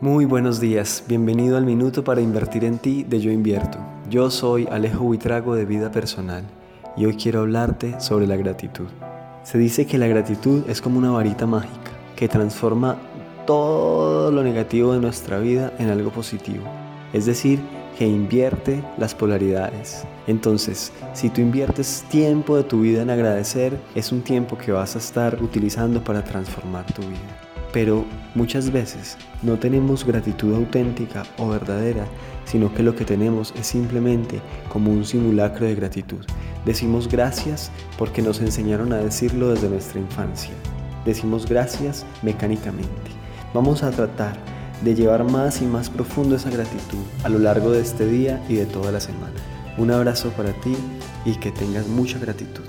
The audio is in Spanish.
Muy buenos días, bienvenido al Minuto para Invertir en Ti de Yo Invierto. Yo soy Alejo Buitrago de Vida Personal y hoy quiero hablarte sobre la gratitud. Se dice que la gratitud es como una varita mágica que transforma todo lo negativo de nuestra vida en algo positivo. Es decir, que invierte las polaridades. Entonces, si tú inviertes tiempo de tu vida en agradecer, es un tiempo que vas a estar utilizando para transformar tu vida. Pero muchas veces no tenemos gratitud auténtica o verdadera, sino que lo que tenemos es simplemente como un simulacro de gratitud. Decimos gracias porque nos enseñaron a decirlo desde nuestra infancia. Decimos gracias mecánicamente. Vamos a tratar de llevar más y más profundo esa gratitud a lo largo de este día y de toda la semana. Un abrazo para ti y que tengas mucha gratitud.